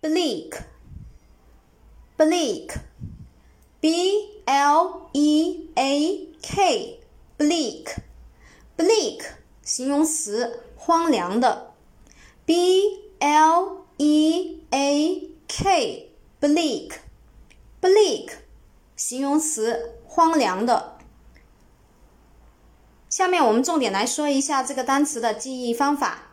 Bleak Bleak B L E A K Bleak Bleak 形容词荒凉的，B L E A K Bleak Bleak 形容词荒凉的。下面我们重点来说一下这个单词的记忆方法。